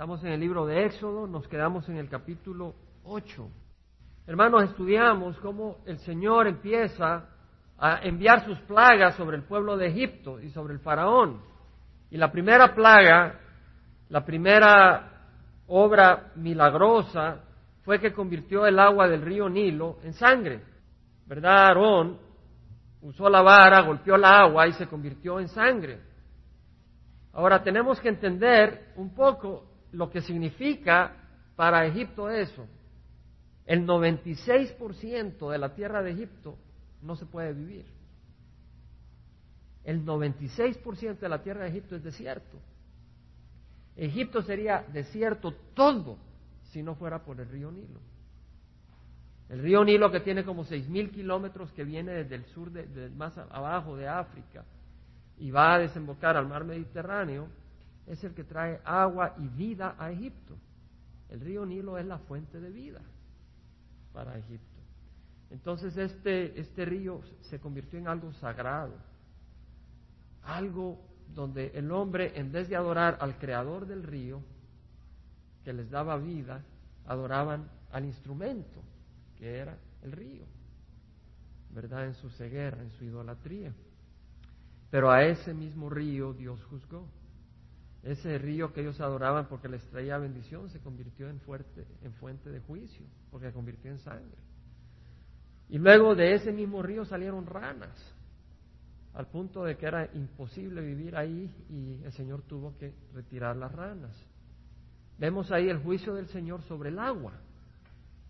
Estamos en el libro de Éxodo, nos quedamos en el capítulo 8. Hermanos, estudiamos cómo el Señor empieza a enviar sus plagas sobre el pueblo de Egipto y sobre el faraón. Y la primera plaga, la primera obra milagrosa fue que convirtió el agua del río Nilo en sangre. ¿Verdad? Aarón usó la vara, golpeó la agua y se convirtió en sangre. Ahora tenemos que entender un poco lo que significa para Egipto eso. El 96% de la tierra de Egipto no se puede vivir. El 96% de la tierra de Egipto es desierto. Egipto sería desierto todo si no fuera por el río Nilo. El río Nilo que tiene como 6.000 kilómetros que viene desde el sur, de, más abajo de África y va a desembocar al mar Mediterráneo, es el que trae agua y vida a Egipto. El río Nilo es la fuente de vida para Egipto. Entonces este, este río se convirtió en algo sagrado, algo donde el hombre, en vez de adorar al creador del río, que les daba vida, adoraban al instrumento, que era el río, ¿verdad? En su ceguera, en su idolatría. Pero a ese mismo río Dios juzgó. Ese río que ellos adoraban porque les traía bendición se convirtió en, fuerte, en fuente de juicio, porque se convirtió en sangre. Y luego de ese mismo río salieron ranas, al punto de que era imposible vivir ahí y el Señor tuvo que retirar las ranas. Vemos ahí el juicio del Señor sobre el agua.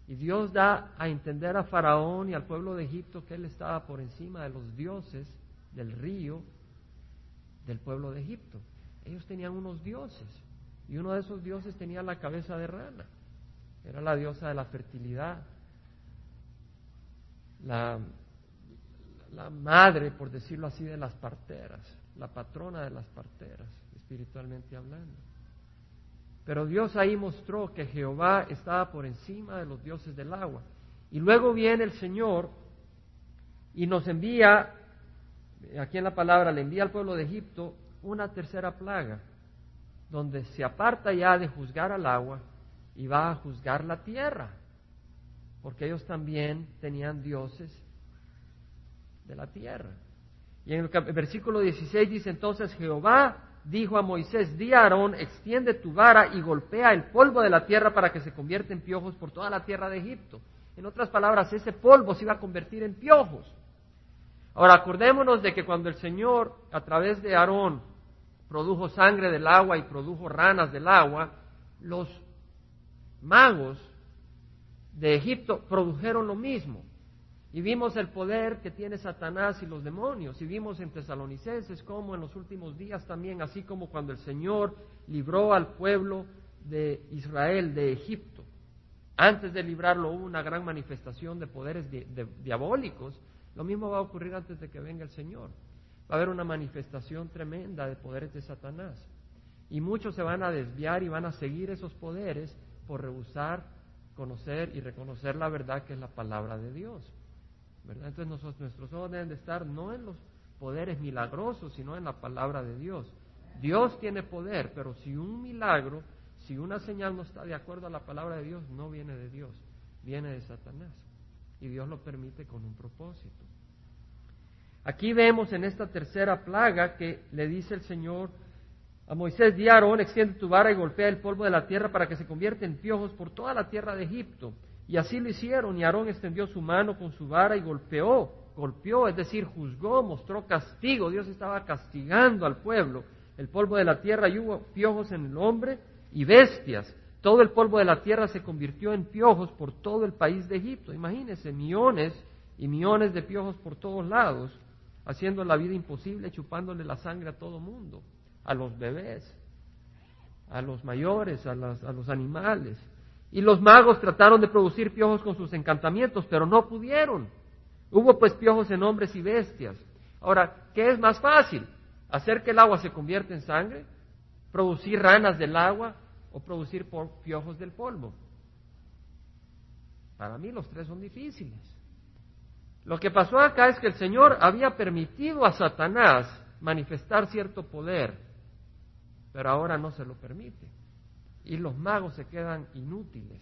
Y Dios da a entender a Faraón y al pueblo de Egipto que él estaba por encima de los dioses del río del pueblo de Egipto. Ellos tenían unos dioses y uno de esos dioses tenía la cabeza de rana. Era la diosa de la fertilidad, la, madre, por decirlo así, de las parteras, la patrona de las parteras, espiritualmente hablando. Pero Dios ahí mostró que Jehová estaba por encima de los dioses del agua. Y luego viene el Señor y nos envía, aquí en la palabra, le envía al pueblo de Egipto una tercera plaga, donde se aparta ya de juzgar al agua y va a juzgar la tierra, porque ellos también tenían dioses de la tierra. Y en el versículo 16 dice entonces Jehová dijo a Moisés, di a Aarón, extiende tu vara y golpea el polvo de la tierra para que se convierta en piojos por toda la tierra de Egipto. En otras palabras, ese polvo se iba a convertir en piojos. Ahora, acordémonos de que cuando el Señor, a través de Aarón, produjo sangre del agua y produjo ranas del agua, los magos de Egipto produjeron lo mismo. Y vimos el poder que tiene Satanás y los demonios. Y vimos en Tesalonicenses como en los últimos días también, así como cuando el Señor libró al pueblo de Israel de Egipto. Antes de librarlo hubo una gran manifestación de poderes diabólicos. Lo mismo va a ocurrir antes de que venga el Señor. Va a haber una manifestación tremenda de poderes de Satanás. Y muchos se van a desviar y van a seguir esos poderes por rehusar conocer y reconocer la verdad que es la palabra de Dios. Entonces nuestros ojos deben de estar no en los poderes milagrosos, sino en la palabra de Dios. Dios tiene poder, pero si un milagro, si una señal no está de acuerdo a la palabra de Dios, no viene de Dios, viene de Satanás. Y Dios lo permite con un propósito. Aquí vemos en esta tercera plaga que le dice el Señor a Moisés, di Aarón, extiende tu vara y golpea el polvo de la tierra para que se convierta en piojos por toda la tierra de Egipto. Y así lo hicieron, y Aarón extendió su mano con su vara y golpeó, golpeó, es decir, juzgó, mostró castigo. Dios estaba castigando al pueblo. El polvo de la tierra y hubo piojos en el hombre y bestias. Todo el polvo de la tierra se convirtió en piojos por todo el país de Egipto. Imagínense, millones y millones de piojos por todos lados, haciendo la vida imposible, chupándole la sangre a todo mundo, a los bebés, a los mayores, a, a los animales. Y los magos trataron de producir piojos con sus encantamientos, pero no pudieron. Hubo pues piojos en hombres y bestias. Ahora, ¿qué es más fácil? ¿Hacer que el agua se convierta en sangre? ¿Producir ranas del agua? ¿O producir piojos del polvo? Para mí los tres son difíciles. Lo que pasó acá es que el Señor había permitido a Satanás manifestar cierto poder, pero ahora no se lo permite. y los magos se quedan inútiles.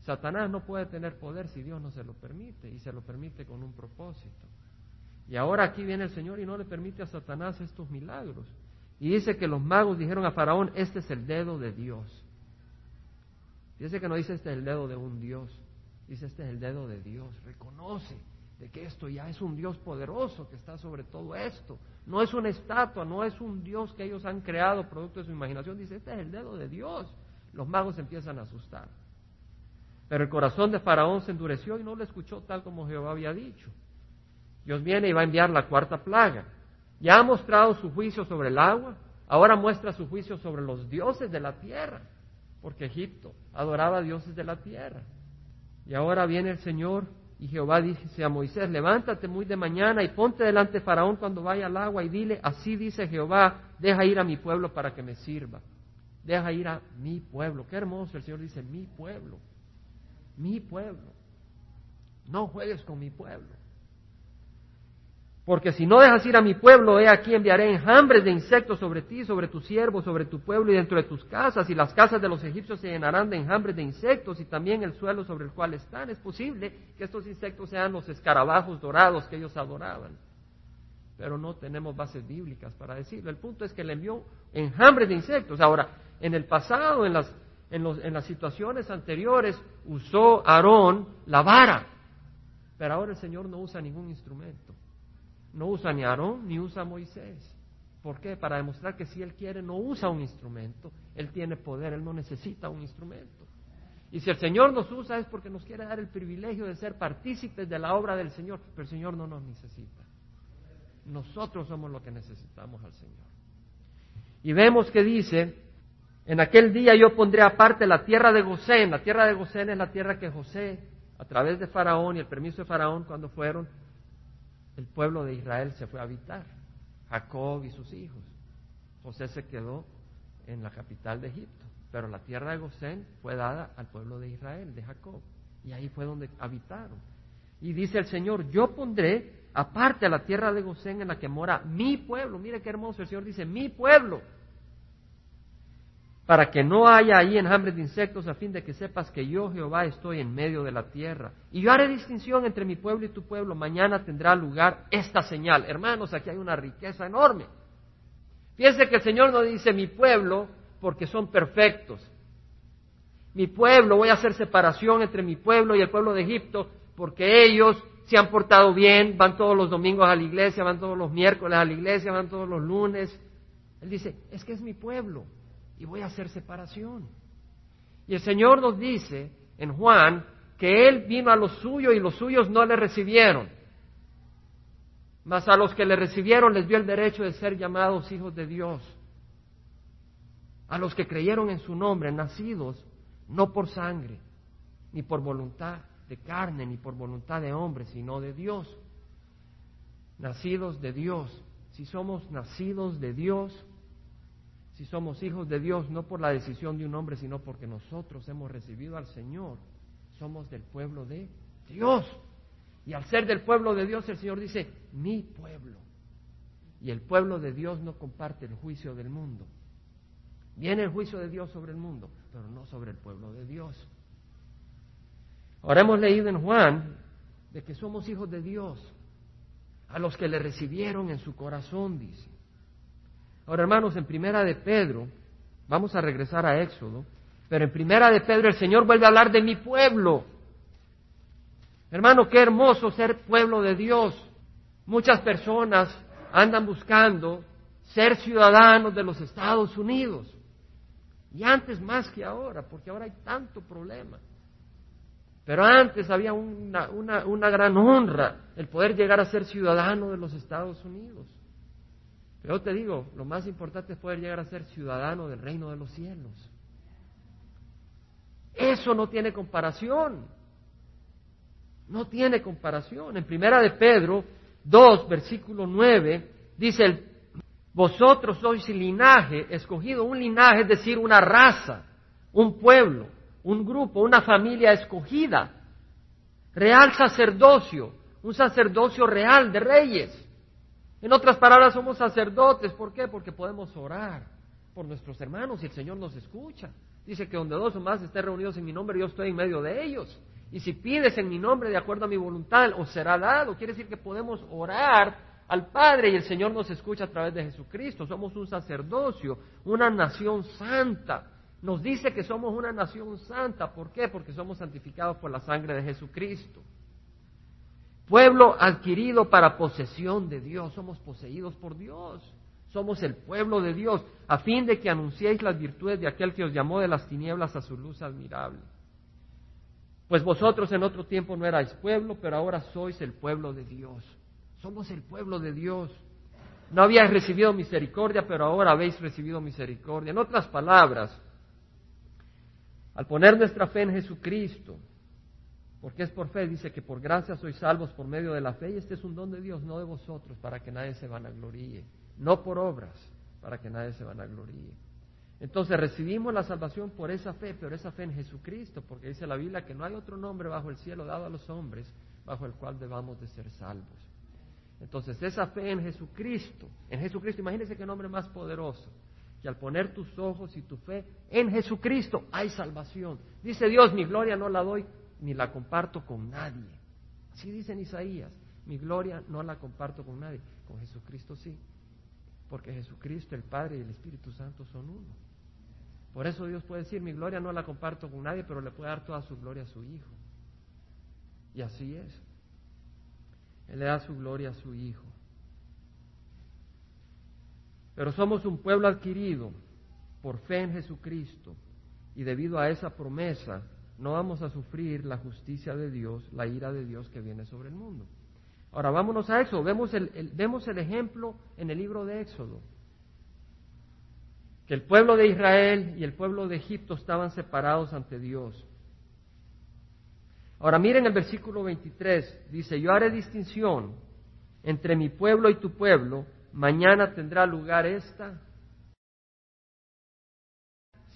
Satanás no puede tener poder si Dios no se lo permite y se lo permite con un propósito. Y ahora aquí viene el Señor y no le permite a Satanás estos milagros. Y dice que los magos dijeron a Faraón, este es el dedo de Dios. Dice que no dice este es el dedo de un Dios, dice este es el dedo de Dios. Reconoce de que esto ya es un Dios poderoso que está sobre todo esto. No es una estatua, no es un Dios que ellos han creado producto de su imaginación. Dice, este es el dedo de Dios. Los magos empiezan a asustar. Pero el corazón de Faraón se endureció y no le escuchó tal como Jehová había dicho. Dios viene y va a enviar la cuarta plaga. Ya ha mostrado su juicio sobre el agua, ahora muestra su juicio sobre los dioses de la tierra, porque Egipto adoraba a dioses de la tierra. Y ahora viene el Señor y Jehová dice a Moisés, levántate muy de mañana y ponte delante de Faraón cuando vaya al agua y dile, así dice Jehová, deja ir a mi pueblo para que me sirva. Deja ir a mi pueblo. Qué hermoso el Señor dice, mi pueblo mi pueblo. No juegues con mi pueblo. Porque si no dejas ir a mi pueblo, he aquí enviaré enjambres de insectos sobre ti, sobre tu siervo, sobre tu pueblo y dentro de tus casas, y las casas de los egipcios se llenarán de enjambres de insectos y también el suelo sobre el cual están. Es posible que estos insectos sean los escarabajos dorados que ellos adoraban. Pero no tenemos bases bíblicas para decirlo. El punto es que le envió enjambres de insectos. Ahora, en el pasado, en las en, las situaciones anteriores usó Aarón la vara, pero ahora el Señor no usa ningún instrumento. No usa ni Aarón ni usa Moisés. ¿Por qué? Para demostrar que si Él quiere no usa un instrumento, Él tiene poder, Él no necesita un instrumento. Y si el Señor nos usa es porque nos quiere dar el privilegio de ser partícipes de la obra del Señor, pero el Señor no nos necesita. Nosotros somos los que necesitamos al Señor. Y vemos que dice en aquel día yo pondré aparte la tierra de Gosén. La tierra de Gosén es la tierra que José, a través de Faraón y el permiso de Faraón, cuando fueron, el pueblo de Israel se fue a habitar. Jacob y sus hijos. José se quedó en la capital de Egipto. Pero la tierra de Gosén fue dada al pueblo de Israel, de Jacob. Y ahí fue donde habitaron. Y dice el Señor, yo pondré aparte a la tierra de Gosén en la que mora mi pueblo. Mire qué hermoso, el Señor dice, mi pueblo para que no haya ahí enjambres de insectos, a fin de que sepas que yo, Jehová, estoy en medio de la tierra. Y yo haré distinción entre mi pueblo y tu pueblo. Mañana tendrá lugar esta señal. Hermanos, aquí hay una riqueza enorme. Fíjense que el Señor no dice mi pueblo porque son perfectos. Mi pueblo, voy a hacer separación entre mi pueblo y el pueblo de Egipto porque ellos se han portado bien, van todos los domingos a la iglesia, van todos los miércoles a la iglesia, van todos los lunes. Él dice, es que es mi pueblo y voy a hacer separación. Y el Señor nos dice en Juan que Él vino a los suyos y los suyos no le recibieron. Mas a los que le recibieron les dio el derecho de ser llamados hijos de Dios. A los que creyeron en su nombre, nacidos no por sangre, ni por voluntad de carne, ni por voluntad de hombre, sino de Dios. Nacidos de Dios. Si somos nacidos de Dios, si somos hijos de Dios, no por la decisión de un hombre, sino porque nosotros hemos recibido al Señor. Somos del pueblo de Dios. Y al ser del pueblo de Dios, el Señor dice, mi pueblo. Y el pueblo de Dios no comparte el juicio del mundo. Viene el juicio de Dios sobre el mundo, pero no sobre el pueblo de Dios. Ahora hemos leído en Juan de que somos hijos de Dios, a los que le recibieron en su corazón, dice. Ahora, hermanos, en primera de Pedro, vamos a regresar a Éxodo, pero en primera de Pedro el Señor vuelve a hablar de mi pueblo. Hermano, qué hermoso ser pueblo de Dios. Muchas personas andan buscando ser ciudadanos de los Estados Unidos. Y antes más que ahora, porque ahora hay tanto problema. Pero antes había una, una, una gran honra el poder llegar a ser ciudadano de los Estados Unidos. Pero te digo, lo más importante es poder llegar a ser ciudadano del reino de los cielos. Eso no tiene comparación. No tiene comparación. En primera de Pedro 2, versículo 9, dice, vosotros sois linaje escogido, un linaje es decir, una raza, un pueblo, un grupo, una familia escogida, real sacerdocio, un sacerdocio real de reyes en otras palabras, somos sacerdotes. ¿Por qué? Porque podemos orar. por nuestros hermanos y el Señor nos escucha. Dice que donde dos o más estén reunidos en mi nombre, yo estoy en medio de ellos. Y si pides en mi nombre de acuerdo a mi voluntad, os será dado. Quiere decir que podemos orar al Padre y el Señor nos escucha a través de Jesucristo. Somos un sacerdocio, una nación santa. Nos dice que somos una nación santa. ¿Por qué? Porque somos santificados por la sangre de Jesucristo. Pueblo adquirido para posesión de Dios. Somos poseídos por Dios. Somos el pueblo de Dios, a fin de que anunciéis las virtudes de aquel que os llamó de las tinieblas a su luz admirable. Pues vosotros en otro tiempo no erais pueblo, pero ahora sois el pueblo de Dios. Somos el pueblo de Dios. No habíais recibido misericordia, pero ahora habéis recibido misericordia. En otras palabras, al poner nuestra fe en Jesucristo, porque es por fe, dice que por gracia sois salvos por medio de la fe, y este es un don de Dios, no de vosotros, para que nadie se vanagloríe no por obras, para que nadie se vanagloríe. Entonces recibimos la salvación por esa fe, pero esa fe en Jesucristo, porque dice la Biblia que no hay otro nombre bajo el cielo dado a los hombres bajo el cual debamos de ser salvos. Entonces esa fe en Jesucristo, en Jesucristo, imagínense qué nombre más poderoso, que al poner tus ojos y tu fe en Jesucristo hay salvación. Dice Dios, mi gloria no la doy ni la comparto con nadie. Así dice en Isaías, mi gloria no la comparto con nadie, con Jesucristo sí porque Jesucristo, el Padre y el Espíritu Santo son uno. Por eso Dios puede decir, mi gloria no la comparto con nadie, pero le puede dar toda su gloria a su Hijo. Y así es. Él le da su gloria a su Hijo. Pero somos un pueblo adquirido por fe en Jesucristo y debido a esa promesa no vamos a sufrir la justicia de Dios, la ira de Dios que viene sobre el mundo. Ahora vámonos a Éxodo, vemos el, vemos el ejemplo en el libro de Éxodo, que el pueblo de Israel y el pueblo de Egipto estaban separados ante Dios. Ahora miren el versículo 23, dice, yo haré distinción entre mi pueblo y tu pueblo, mañana tendrá lugar esta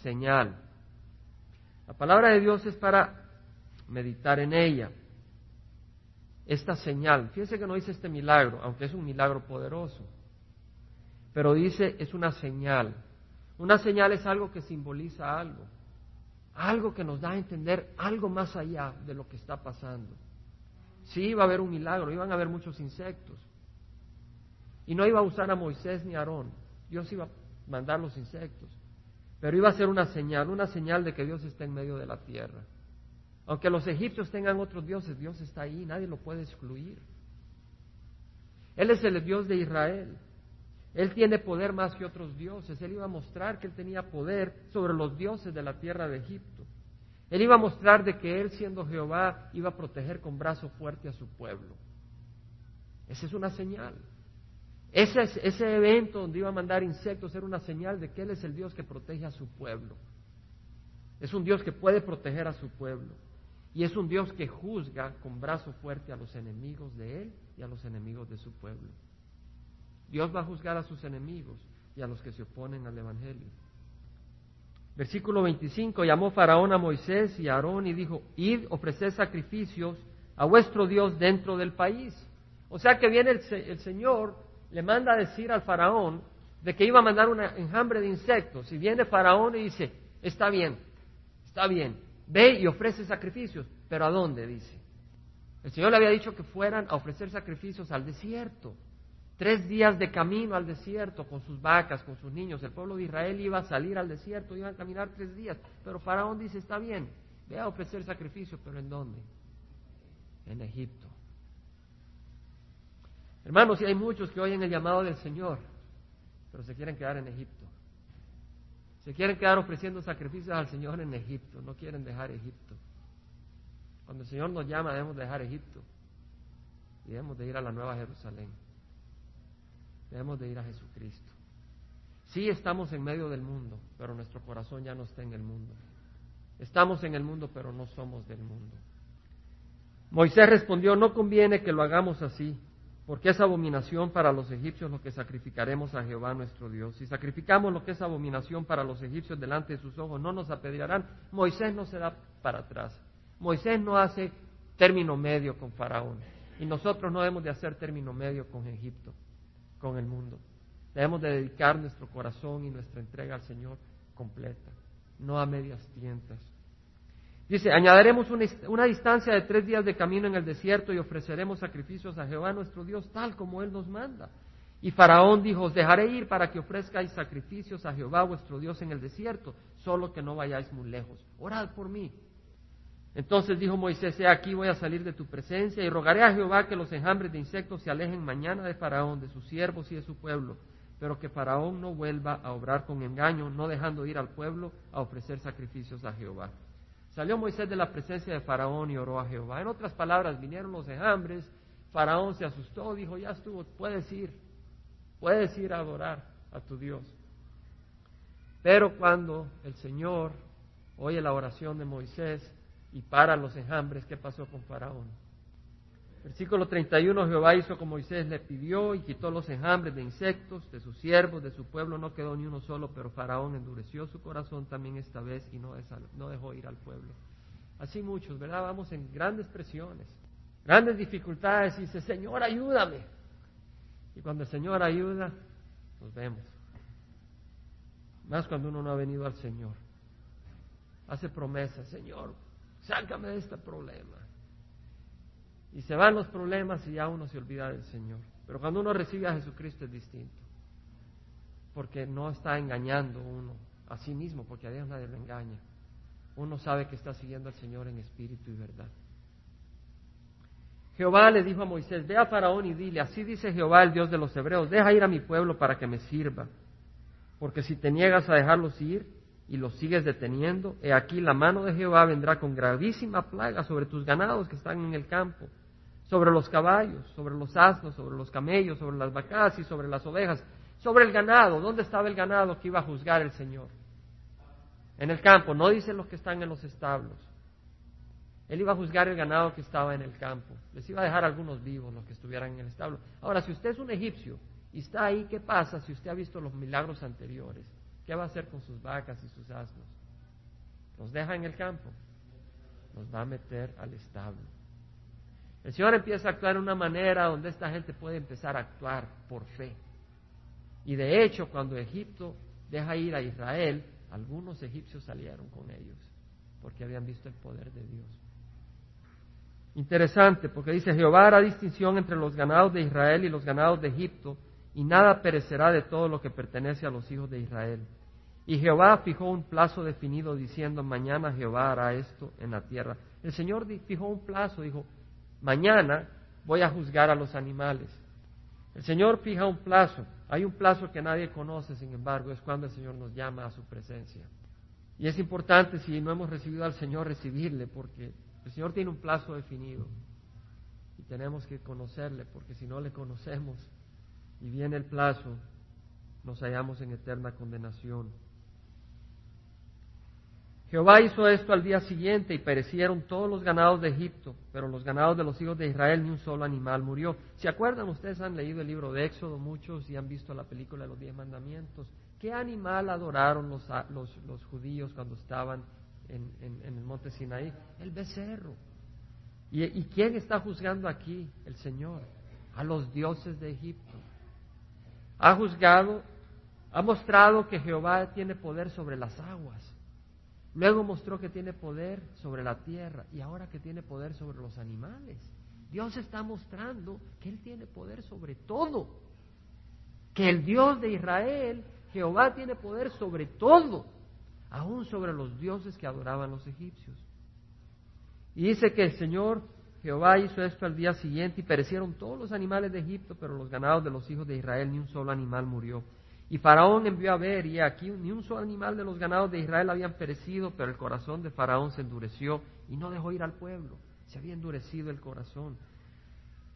señal. La palabra de Dios es para meditar en ella esta señal. Fíjense que no dice este milagro, aunque es un milagro poderoso, pero dice es una señal. Una señal es algo que simboliza algo, algo que nos da a entender algo más allá de lo que está pasando. Sí iba a haber un milagro, iban a haber muchos insectos. Y no iba a usar a Moisés ni a Aarón, Dios iba a mandar los insectos. Pero iba a ser una señal, una señal de que Dios está en medio de la tierra. Aunque los egipcios tengan otros dioses, Dios está ahí, nadie lo puede excluir. Él es el Dios de Israel. Él tiene poder más que otros dioses. Él iba a mostrar que él tenía poder sobre los dioses de la tierra de Egipto. Él iba a mostrar de que él, siendo Jehová, iba a proteger con brazo fuerte a su pueblo. Esa es una señal. Ese, ese evento donde iba a mandar insectos era una señal de que Él es el Dios que protege a su pueblo. Es un Dios que puede proteger a su pueblo. Y es un Dios que juzga con brazo fuerte a los enemigos de Él y a los enemigos de su pueblo. Dios va a juzgar a sus enemigos y a los que se oponen al Evangelio. Versículo 25, llamó Faraón a Moisés y a Aarón y dijo, id, ofreced sacrificios a vuestro Dios dentro del país. O sea que viene el, el Señor, le manda a decir al Faraón de que iba a mandar un enjambre de insectos. Y viene Faraón y dice, está bien, está bien, Ve y ofrece sacrificios. ¿Pero a dónde? Dice. El Señor le había dicho que fueran a ofrecer sacrificios al desierto. Tres días de camino al desierto con sus vacas, con sus niños. El pueblo de Israel iba a salir al desierto, iban a caminar tres días. Pero Faraón dice, está bien, ve a ofrecer sacrificios, pero ¿en dónde? En Egipto. Hermanos, si hay muchos que oyen el llamado del Señor, pero se quieren quedar en Egipto. Se quieren quedar ofreciendo sacrificios al Señor en Egipto, no quieren dejar Egipto. Cuando el Señor nos llama debemos dejar Egipto y debemos de ir a la Nueva Jerusalén. Debemos de ir a Jesucristo. Sí estamos en medio del mundo, pero nuestro corazón ya no está en el mundo. Estamos en el mundo, pero no somos del mundo. Moisés respondió, no conviene que lo hagamos así, porque es abominación para los egipcios lo que sacrificaremos a Jehová nuestro Dios. Si sacrificamos lo que es abominación para los egipcios delante de sus ojos, no nos apedrearán. Moisés no se da para atrás. Moisés no hace término medio con Faraón. Y nosotros no debemos de hacer término medio con Egipto, con el mundo. Debemos de dedicar nuestro corazón y nuestra entrega al Señor completa, no a medias tientas. Dice, añadiremos una, una, distancia de tres días de camino en el desierto y ofreceremos sacrificios a Jehová nuestro Dios tal como Él nos manda. Y Faraón dijo, os dejaré ir para que ofrezcáis sacrificios a Jehová vuestro Dios en el desierto, solo que no vayáis muy lejos. Orad por mí. Entonces dijo Moisés, he aquí voy a salir de tu presencia y rogaré a Jehová que los enjambres de insectos se alejen mañana de Faraón, de sus siervos y de su pueblo, pero que Faraón no vuelva a obrar con engaño, no dejando ir al pueblo a ofrecer sacrificios a Jehová. Salió Moisés de la presencia de Faraón y oró a Jehová. En otras palabras, vinieron los enjambres, Faraón se asustó, dijo, ya estuvo, puedes ir. Puedes ir a adorar a tu Dios. Pero cuando el Señor oye la oración de Moisés y para los enjambres, ¿qué pasó con Faraón? Versículo 31, Jehová hizo como Moisés le pidió y quitó los enjambres de insectos, de sus siervos, de su pueblo, no quedó ni uno solo, pero Faraón endureció su corazón también esta vez y no, dejó ir al pueblo. Así muchos, ¿verdad? Vamos en grandes presiones, grandes dificultades y dice, Señor, ayúdame. Y cuando el Señor ayuda, nos vemos. Más cuando uno no ha venido al Señor. Hace promesas, Señor, sácame de este problema. Y se van los problemas y ya uno se olvida del Señor. Pero cuando uno recibe a Jesucristo es distinto. Porque no está engañando uno a sí mismo, porque a Dios nadie lo engaña. Uno sabe que está siguiendo al Señor en espíritu y verdad. Jehová le dijo a Moisés, ve a Faraón y dile, así dice Jehová, el Dios de los hebreos, deja ir a mi pueblo para que me sirva. Porque si te niegas a dejarlos ir y los sigues deteniendo, he aquí la mano de Jehová vendrá con gravísima plaga sobre tus ganados que están en el campo, sobre los caballos, sobre los asnos, sobre los camellos, sobre las vacas y sobre las ovejas, sobre el ganado. ¿Dónde estaba el ganado que iba a juzgar el Señor? En el campo, no dice los que están en los establos. Él iba a juzgar el ganado que estaba en el campo. Les iba a dejar algunos vivos, los que estuvieran en el establo. Ahora, si usted es un egipcio y está ahí, ¿qué pasa si usted ha visto los milagros anteriores? ¿Qué va a hacer con sus vacas y sus asnos? ¿Los deja en el campo? Los va a meter al establo. El Señor empieza a actuar de una manera donde esta gente puede empezar a actuar por fe. Y de hecho, cuando Egipto deja ir a Israel, algunos egipcios salieron con ellos, porque habían visto el poder de Dios. Interesante, porque dice, Jehová hará distinción entre los ganados de Israel y los ganados de Egipto, y nada perecerá de todo lo que pertenece a los hijos de Israel. Y Jehová fijó un plazo definido diciendo, mañana Jehová hará esto en la tierra. El Señor fijó un plazo, dijo, mañana voy a juzgar a los animales. El Señor fija un plazo. Hay un plazo que nadie conoce, sin embargo, es cuando el Señor nos llama a su presencia. Y es importante, si no hemos recibido al Señor, recibirle, porque el Señor tiene un plazo definido y tenemos que conocerle, porque si no le conocemos y viene el plazo, nos hallamos en eterna condenación. Jehová hizo esto al día siguiente y perecieron todos los ganados de Egipto, pero los ganados de los hijos de Israel ni un solo animal murió. ¿Se acuerdan? Ustedes han leído el libro de Éxodo muchos y han visto la película de los diez mandamientos. ¿Qué animal adoraron los, los, los judíos cuando estaban en, el monte Sinaí? El becerro. ¿Y, ¿Y quién está juzgando aquí? El Señor. A los dioses de Egipto. Ha juzgado, ha mostrado que Jehová tiene poder sobre las aguas. Luego mostró que tiene poder sobre la tierra y ahora que tiene poder sobre los animales. Dios está mostrando que Él tiene poder sobre todo. Que el Dios de Israel, Jehová, tiene poder sobre todo aún sobre los dioses que adoraban los egipcios. Y dice que el Señor Jehová hizo esto al día siguiente y perecieron todos los animales de Egipto, pero los ganados de los hijos de Israel ni un solo animal murió. Y Faraón envió a ver, y aquí ni un solo animal de los ganados de Israel habían perecido, pero el corazón de Faraón se endureció y no dejó ir al pueblo. Se había endurecido el corazón.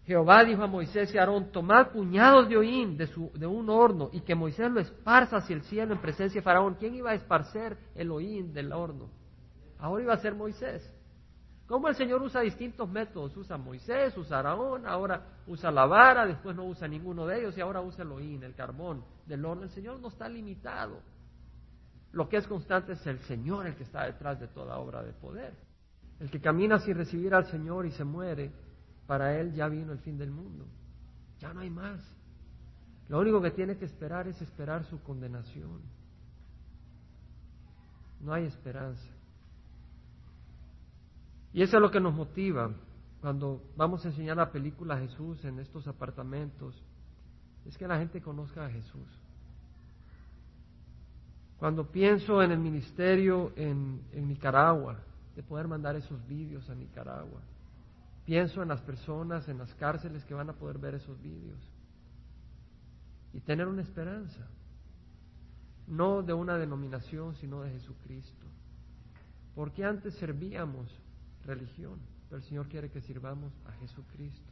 Jehová dijo a Moisés y a Aarón, tomad puñados de oín de, de, un horno y que Moisés lo esparza hacia el cielo en presencia de Faraón. ¿Quién iba a esparcer el oín del horno? Ahora iba a ser Moisés. Como el Señor usa distintos métodos, usa Moisés, usa Aarón, ahora usa la vara, después no usa ninguno de ellos y ahora usa el oín, el carbón del horno. El Señor no está limitado. Lo que es constante es el Señor el que está detrás de toda obra de poder. El que camina sin recibir al Señor y se muere, para él ya vino el fin del mundo. Ya no hay más. Lo único que tiene que esperar es esperar su condenación. No hay esperanza. Y eso es lo que nos motiva cuando vamos a enseñar la película Jesús en estos apartamentos, es que la gente conozca a Jesús. Cuando pienso en el ministerio en, Nicaragua, de poder mandar esos vídeos a Nicaragua, pienso en las personas en las cárceles que van a poder ver esos vídeos y tener una esperanza, no de una denominación, sino de Jesucristo. Porque antes servíamos religión, pero el Señor quiere que sirvamos a Jesucristo.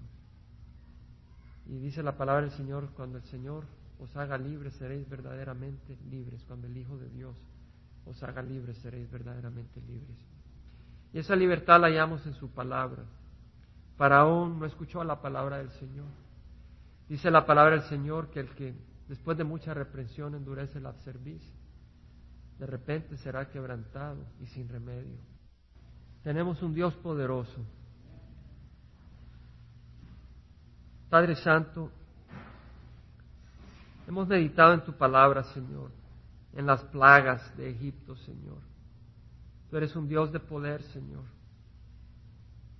Y dice la palabra del Señor, cuando el Señor os haga libres, seréis verdaderamente libres. Cuando el Hijo de Dios os haga libres, seréis verdaderamente libres. Y esa libertad la hallamos en su palabra. Faraón no escuchó la palabra del Señor. Dice la palabra del Señor que el que después de mucha reprensión endurece la cerviz, de repente será quebrantado y sin remedio. Tenemos un Dios poderoso. Padre Santo, hemos meditado en tu palabra, Señor, en las plagas de Egipto, Señor. Tú eres un Dios de poder, Señor.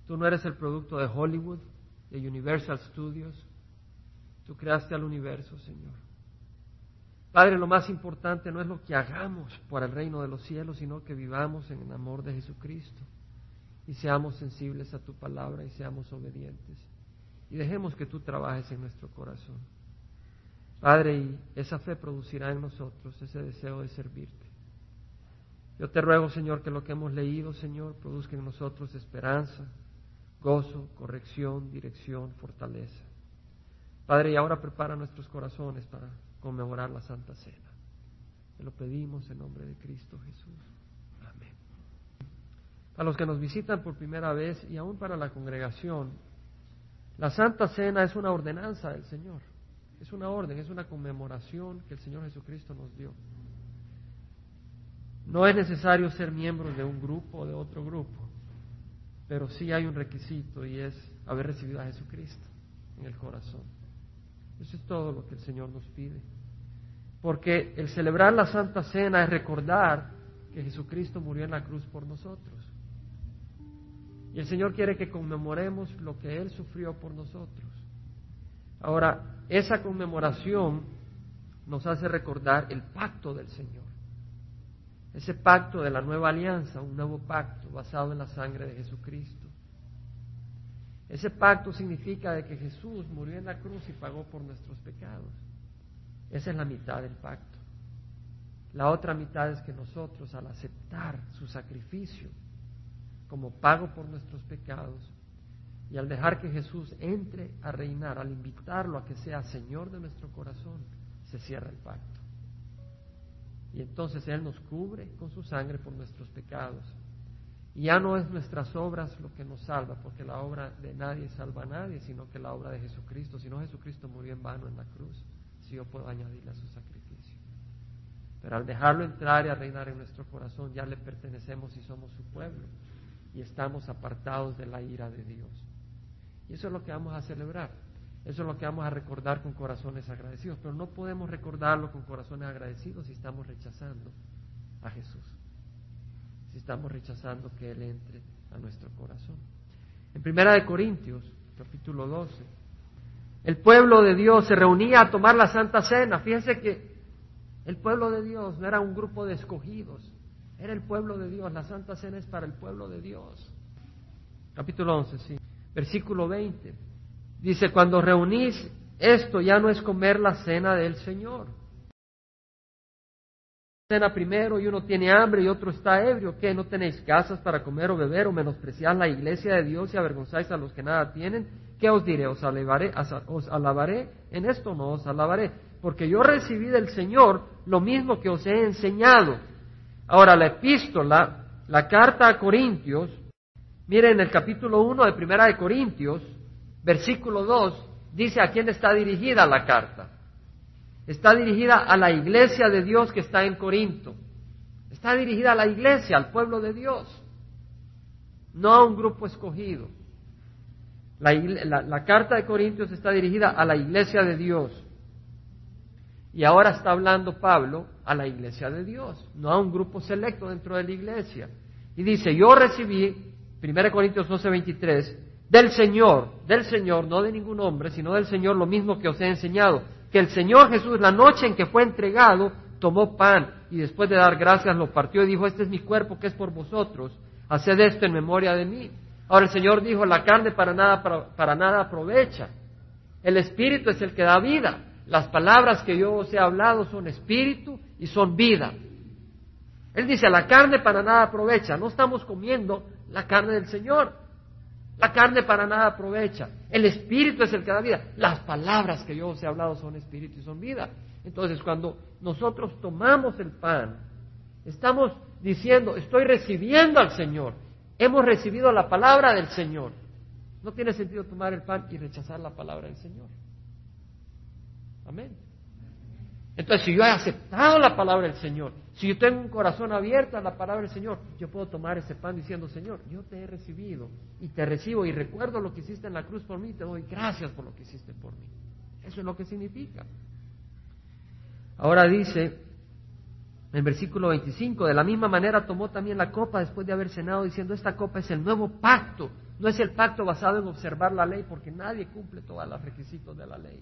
Tú no eres el producto de Hollywood, de Universal Studios. Tú creaste al universo, Señor. Padre, lo más importante no es lo que hagamos por el reino de los cielos, sino que vivamos en el amor de Jesucristo y seamos sensibles a tu palabra y seamos obedientes. Y dejemos que tú trabajes en nuestro corazón. Padre, y esa fe producirá en nosotros ese deseo de servirte. Yo te ruego, Señor, que lo que hemos leído, Señor, produzca en nosotros esperanza, gozo, corrección, dirección, fortaleza. Padre, y ahora prepara nuestros corazones para conmemorar la Santa Cena. Te lo pedimos en nombre de Cristo Jesús. A los que nos visitan por primera vez y aún para la congregación, la Santa Cena es una ordenanza del Señor, es una orden, es una conmemoración que el Señor Jesucristo nos dio. No es necesario ser miembro de un grupo o de otro grupo, pero sí hay un requisito y es haber recibido a Jesucristo en el corazón. Eso es todo lo que el Señor nos pide. Porque el celebrar la Santa Cena es recordar que Jesucristo murió en la cruz por nosotros. Y el Señor quiere que conmemoremos lo que Él sufrió por nosotros. Ahora, esa conmemoración nos hace recordar el pacto del Señor. Ese pacto de la nueva alianza, un nuevo pacto basado en la sangre de Jesucristo. Ese pacto significa de que Jesús murió en la cruz y pagó por nuestros pecados. Esa es la mitad del pacto. La otra mitad es que nosotros al aceptar su sacrificio como pago por nuestros pecados y al dejar que Jesús entre a reinar, al invitarlo a que sea Señor de nuestro corazón, se cierra el pacto. Y entonces Él nos cubre con su sangre por nuestros pecados. Y ya no es nuestras obras lo que nos salva, porque la obra de nadie salva a nadie, sino que la obra de Jesucristo. Si no, Jesucristo murió en vano en la cruz, si yo puedo añadirle a su sacrificio. Pero al dejarlo entrar y a reinar en nuestro corazón, ya le pertenecemos y somos su pueblo y estamos apartados de la ira de Dios. Y eso es lo que vamos a celebrar. Eso es lo que vamos a recordar con corazones agradecidos. Pero no podemos recordarlo con corazones agradecidos si estamos rechazando a Jesús. Si estamos rechazando que Él entre a nuestro corazón. En Primera de Corintios, capítulo 12, el pueblo de Dios se reunía a tomar la Santa Cena. Fíjense que el pueblo de Dios no era un grupo de escogidos, era el pueblo de Dios. La Santa Cena es para el pueblo de Dios. Capítulo 11, sí. Versículo 20. Dice, cuando reunís esto ya no es comer la cena del Señor. Cena primero y uno tiene hambre y otro está ebrio. ¿Qué? ¿No tenéis casas para comer o beber o menospreciar la iglesia de Dios y avergonzáis a los que nada tienen? ¿Qué os diré? ¿Os alabaré? ¿Os alabaré? En esto no os alabaré. Porque yo recibí del Señor lo mismo que os he enseñado Ahora, la epístola, la carta a Corintios, miren el capítulo 1 de Primera de Corintios, versículo 2, dice a quién está dirigida la carta. Está dirigida a la iglesia de Dios que está en Corinto. Está dirigida a la iglesia, al pueblo de Dios, no a un grupo escogido. La, la, carta de Corintios está dirigida a la iglesia de Dios. Y ahora está hablando Pablo a la iglesia de Dios, no a un grupo selecto dentro de la iglesia. Y dice, yo recibí, 1 Corintios 12, 23, del Señor, del Señor, no de ningún hombre, sino del Señor, lo mismo que os he enseñado, que el Señor Jesús, la noche en que fue entregado, tomó pan y después de dar gracias lo partió y dijo, este es mi cuerpo que es por vosotros, haced esto en memoria de mí. Ahora el Señor dijo, la carne para nada, para, nada aprovecha, el espíritu es el que da vida. Las palabras que yo os he hablado son espíritu y son vida. Él dice, la carne para nada aprovecha. No estamos comiendo la carne del Señor. La carne para nada aprovecha. El espíritu es el que da vida. Las palabras que yo os he hablado son espíritu y son vida. Entonces, cuando nosotros tomamos el pan, estamos diciendo, estoy recibiendo al Señor. Hemos recibido la palabra del Señor. No tiene sentido tomar el pan y rechazar la palabra del Señor. Amén. Entonces, si yo he aceptado la palabra del Señor, si yo tengo un corazón abierto a la palabra del Señor, yo puedo tomar ese pan diciendo, Señor, yo te he recibido y te recibo y recuerdo lo que hiciste en la cruz por mí, te doy gracias por lo que hiciste por mí. Eso es lo que significa. Ahora dice, en versículo 25, de la misma manera tomó también la copa después de haber cenado diciendo, esta copa es el nuevo pacto, no es el pacto basado en observar la ley, porque nadie cumple todos los requisitos de la ley.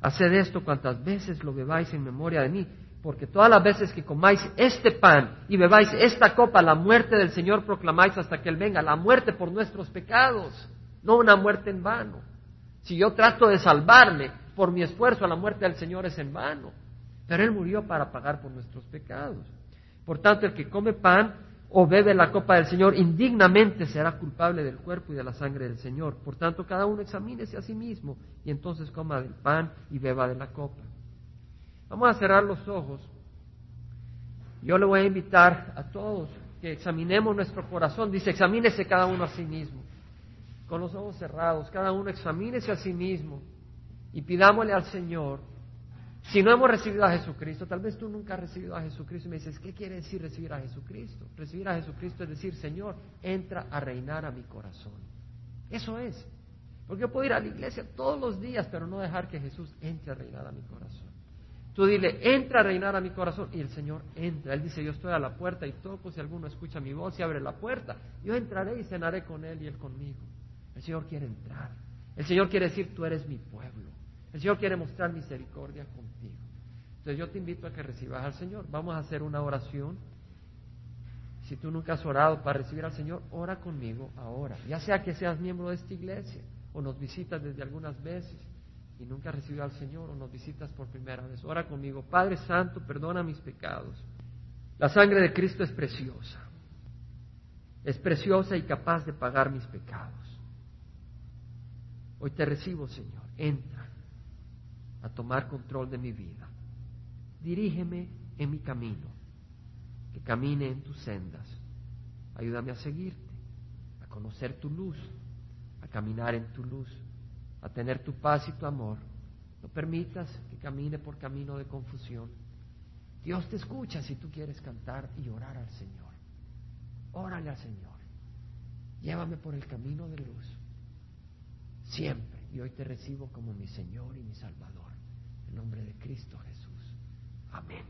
Haced esto cuantas veces lo bebáis en memoria de mí, porque todas las veces que comáis este pan y bebáis esta copa, la muerte del Señor proclamáis hasta que Él venga, la muerte por nuestros pecados, no una muerte en vano. Si yo trato de salvarme por mi esfuerzo, la muerte del Señor es en vano. Pero Él murió para pagar por nuestros pecados. Por tanto, el que come pan o bebe la copa del Señor indignamente será culpable del cuerpo y de la sangre del Señor. Por tanto, cada uno examínese a sí mismo y entonces coma del pan y beba de la copa. Vamos a cerrar los ojos. Yo le voy a invitar a todos que examinemos nuestro corazón. Dice, examínese cada uno a sí mismo. Con los ojos cerrados, cada uno examínese a sí mismo y pidámosle al Señor, si no hemos recibido a Jesucristo, tal vez tú nunca has recibido a Jesucristo y me dices, ¿qué quiere decir recibir a Jesucristo? Recibir a Jesucristo es decir, Señor, entra a reinar a mi corazón. Eso es. Porque yo puedo ir a la iglesia todos los días, pero no dejar que Jesús entre a reinar a mi corazón. Tú dile, entra a reinar a mi corazón y el Señor entra. Él dice, yo estoy a la puerta y toco si alguno escucha mi voz y abre la puerta. Yo entraré y cenaré con Él y Él conmigo. El Señor quiere entrar. El Señor quiere decir, tú eres mi pueblo. El Señor quiere mostrar misericordia contigo. Entonces yo te invito a que recibas al Señor. Vamos a hacer una oración. Si tú nunca has orado para recibir al Señor, ora conmigo ahora. Ya sea que seas miembro de esta iglesia o nos visitas desde algunas veces y nunca has recibido al Señor o nos visitas por primera vez. Ora conmigo. Padre Santo, perdona mis pecados. La sangre de Cristo es preciosa. Es preciosa y capaz de pagar mis pecados. Hoy te recibo, Señor. Entra a tomar control de mi vida. Dirígeme en mi camino, que camine en tus sendas. Ayúdame a seguirte, a conocer tu luz, a caminar en tu luz, a tener tu paz y tu amor. No permitas que camine por camino de confusión. Dios te escucha si tú quieres cantar y orar al Señor. Órale al Señor. Llévame por el camino de luz. Siempre. Y hoy te recibo como mi Señor y mi Salvador. En nombre de Cristo Jesús. Amén.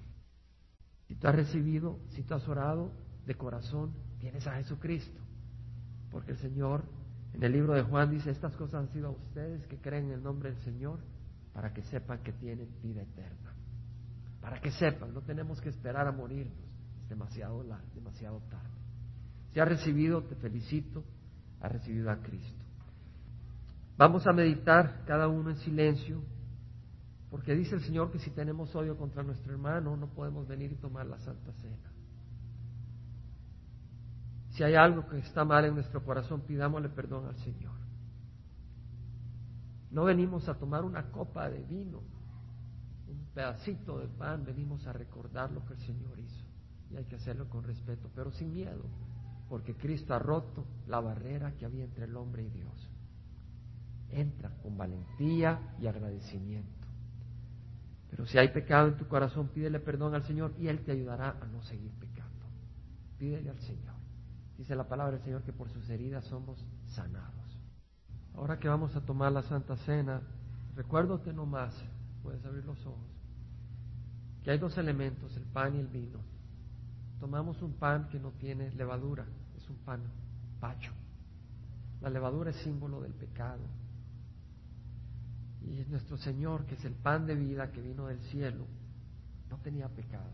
Si tú has recibido, si tú has orado de corazón, tienes a Jesucristo. Porque el Señor en el libro de Juan dice, estas cosas han sido a ustedes que creen en el nombre del Señor para que sepan que tienen vida eterna. Para que sepan, no tenemos que esperar a morirnos. Es demasiado, demasiado tarde. Si has recibido, te felicito, has recibido a Cristo. Vamos a meditar cada uno en silencio porque dice el Señor que si tenemos odio contra nuestro hermano, no podemos venir y tomar la Santa Cena. Si hay algo que está mal en nuestro corazón, pidámosle perdón al Señor. No venimos a tomar una copa de vino, un pedacito de pan, venimos a recordar lo que el Señor hizo. Y hay que hacerlo con respeto, pero sin miedo, porque Cristo ha roto la barrera que había entre el hombre y Dios. Entra con valentía y agradecimiento. Pero si hay pecado en tu corazón, pídele perdón al Señor y Él te ayudará a no seguir pecando. Pídele al Señor. Dice la palabra del Señor que por sus heridas somos sanados. Ahora que vamos a tomar la Santa Cena, recuérdate nomás puedes abrir los ojos, que hay dos elementos, el pan y el vino. Tomamos un pan que no tiene levadura, es un pan pacho. La levadura es símbolo del pecado. Y es nuestro Señor, que es el pan de vida que vino del cielo, no tenía pecado.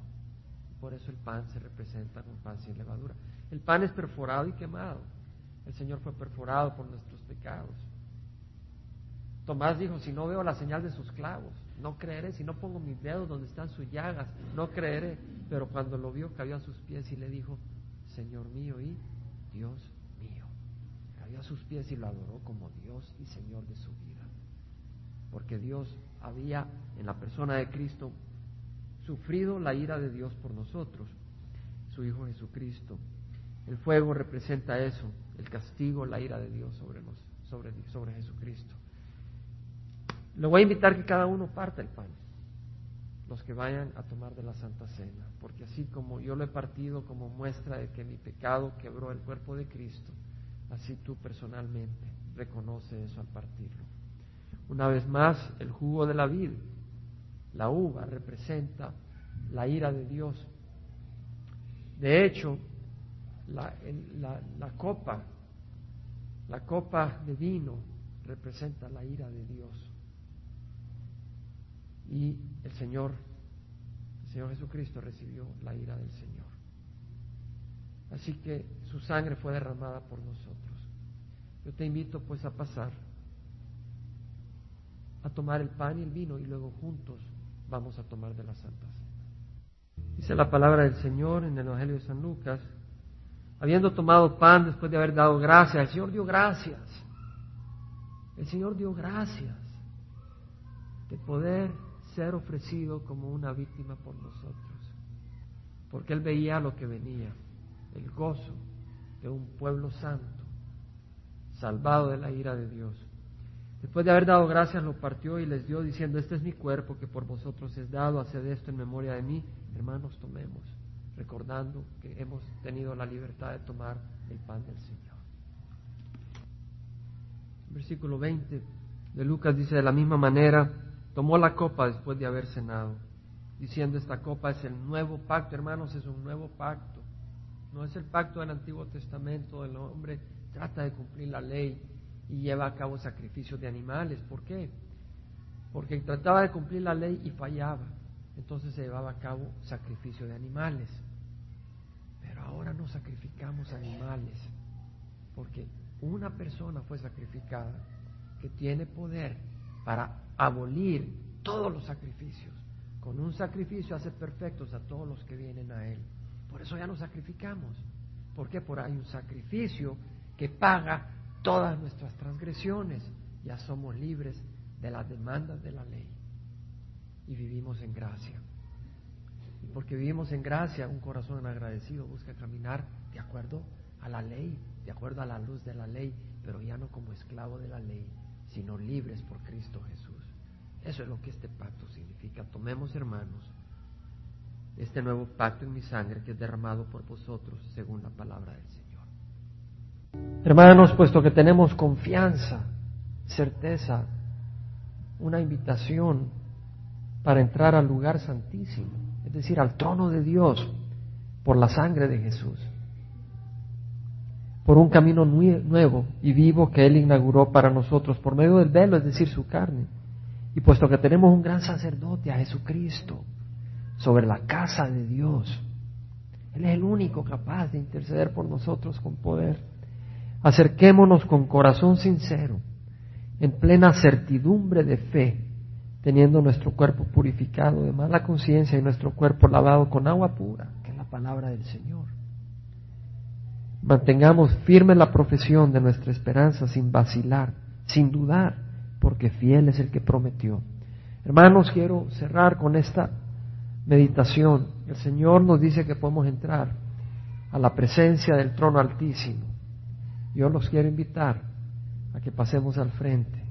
Por eso el pan se representa con pan sin levadura. El pan es perforado y quemado. El Señor fue perforado por nuestros pecados. Tomás dijo, si no veo la señal de sus clavos, no creeré. Si no pongo mis dedos donde están sus llagas, no creeré. Pero cuando lo vio, cayó a sus pies y le dijo, Señor mío y Dios mío. Cayó a sus pies y lo adoró como Dios y Señor de su vida. Porque Dios había en la persona de Cristo sufrido la ira de Dios por nosotros, su Hijo Jesucristo. El fuego representa eso, el castigo, la ira de Dios sobre, nos, sobre, Jesucristo. Le voy a invitar que cada uno parta el pan, los que vayan a tomar de la Santa Cena, porque así como yo lo he partido como muestra de que mi pecado quebró el cuerpo de Cristo, así tú personalmente reconoce eso al partirlo. Una vez más, el jugo de la vid la uva representa la ira de Dios. De hecho, la, la, copa, la copa de vino representa la ira de Dios. Y el Señor, el Señor Jesucristo recibió la ira del Señor. Así que su sangre fue derramada por nosotros. Yo te invito pues a pasar, a tomar el pan y el vino y luego juntos vamos a tomar de la Santa Cena. Dice la palabra del Señor en el Evangelio de San Lucas, habiendo tomado pan después de haber dado gracias, el Señor dio gracias. El Señor dio gracias de poder ser ofrecido como una víctima por nosotros, porque Él veía lo que venía, el gozo de un pueblo santo, salvado de la ira de Dios. Después de haber dado gracias, lo partió y les dio diciendo, este es mi cuerpo que por vosotros es dado, haced esto en memoria de mí. Hermanos, tomemos, recordando que hemos tenido la libertad de tomar el pan del Señor. Versículo 20 de Lucas dice, de la misma manera, tomó la copa después de haber cenado, diciendo, esta copa es el nuevo pacto, hermanos, es un nuevo pacto. No es el pacto del Antiguo Testamento, el hombre trata de cumplir la ley y lleva a cabo sacrificios de animales. ¿Por qué? Porque trataba de cumplir la ley y fallaba. Entonces se llevaba a cabo sacrificio de animales. Pero ahora no sacrificamos animales. Porque una persona fue sacrificada que tiene poder para abolir todos los sacrificios. Con un sacrificio hace perfectos a todos los que vienen a Él. Por eso ya no sacrificamos. ¿Por qué? Por hay un sacrificio que paga todas nuestras transgresiones, ya somos libres de las demandas de la ley y vivimos en gracia. Y porque vivimos en gracia, un corazón agradecido busca caminar de acuerdo a la ley, de acuerdo a la luz de la ley, pero ya no como esclavo de la ley, sino libres por Cristo Jesús. Eso es lo que este pacto significa. Tomemos, hermanos, este nuevo pacto en mi sangre que es derramado por vosotros según la palabra del Señor. Hermanos, puesto que tenemos confianza, certeza, una invitación para entrar al lugar santísimo, es decir, al trono de Dios, por la sangre de Jesús, por un camino nuevo y vivo que Él inauguró para nosotros por medio del velo, es decir, su carne. Y puesto que tenemos un gran sacerdote, a Jesucristo, sobre la casa de Dios, Él es el único capaz de interceder por nosotros con poder. Acerquémonos con corazón sincero, en plena certidumbre de fe, teniendo nuestro cuerpo purificado de mala conciencia y nuestro cuerpo lavado con agua pura, que es la palabra del Señor. Mantengamos firme la profesión de nuestra esperanza sin vacilar, sin dudar, porque fiel es el que prometió. Hermanos, quiero cerrar con esta meditación. El Señor nos dice que podemos entrar a la presencia del trono altísimo yo los quiero invitar a que pasemos al frente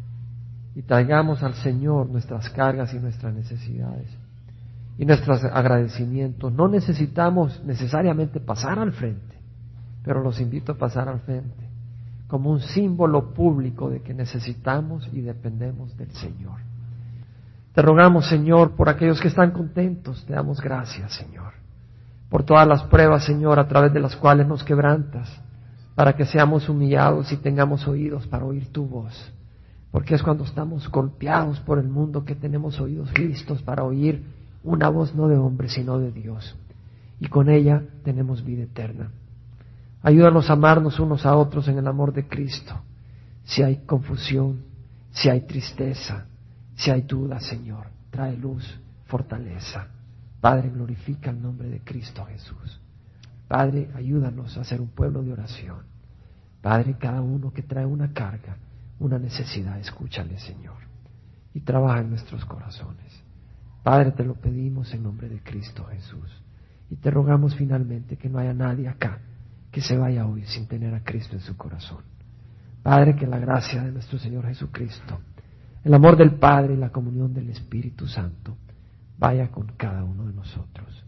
y traigamos al Señor nuestras cargas y nuestras necesidades y nuestros agradecimientos. No necesitamos necesariamente pasar al frente, pero los invito a pasar al frente como un símbolo público de que necesitamos y dependemos del Señor. Te rogamos, Señor, por aquellos que están contentos. Te damos gracias, Señor. Por todas las pruebas, Señor, a través de las cuales nos quebrantas, para que seamos humillados y tengamos oídos para oír tu voz. Porque es cuando estamos golpeados por el mundo que tenemos oídos listos para oír una voz no de hombre, sino de Dios. Y con ella tenemos vida eterna. Ayúdanos a amarnos unos a otros en el amor de Cristo. Si hay confusión, si hay tristeza, si hay duda, Señor, trae luz, fortaleza. Padre, glorifica el nombre de Cristo Jesús. Padre, ayúdanos a ser un pueblo de oración. Padre, cada uno que trae una carga, una necesidad, escúchale, Señor, y trabaja en nuestros corazones. Padre, te lo pedimos en nombre de Cristo Jesús. Y te rogamos finalmente que no haya nadie acá que se vaya hoy sin tener a Cristo en su corazón. Padre, que la gracia de nuestro Señor Jesucristo, el amor del Padre y la comunión del Espíritu Santo vaya con cada uno de nosotros.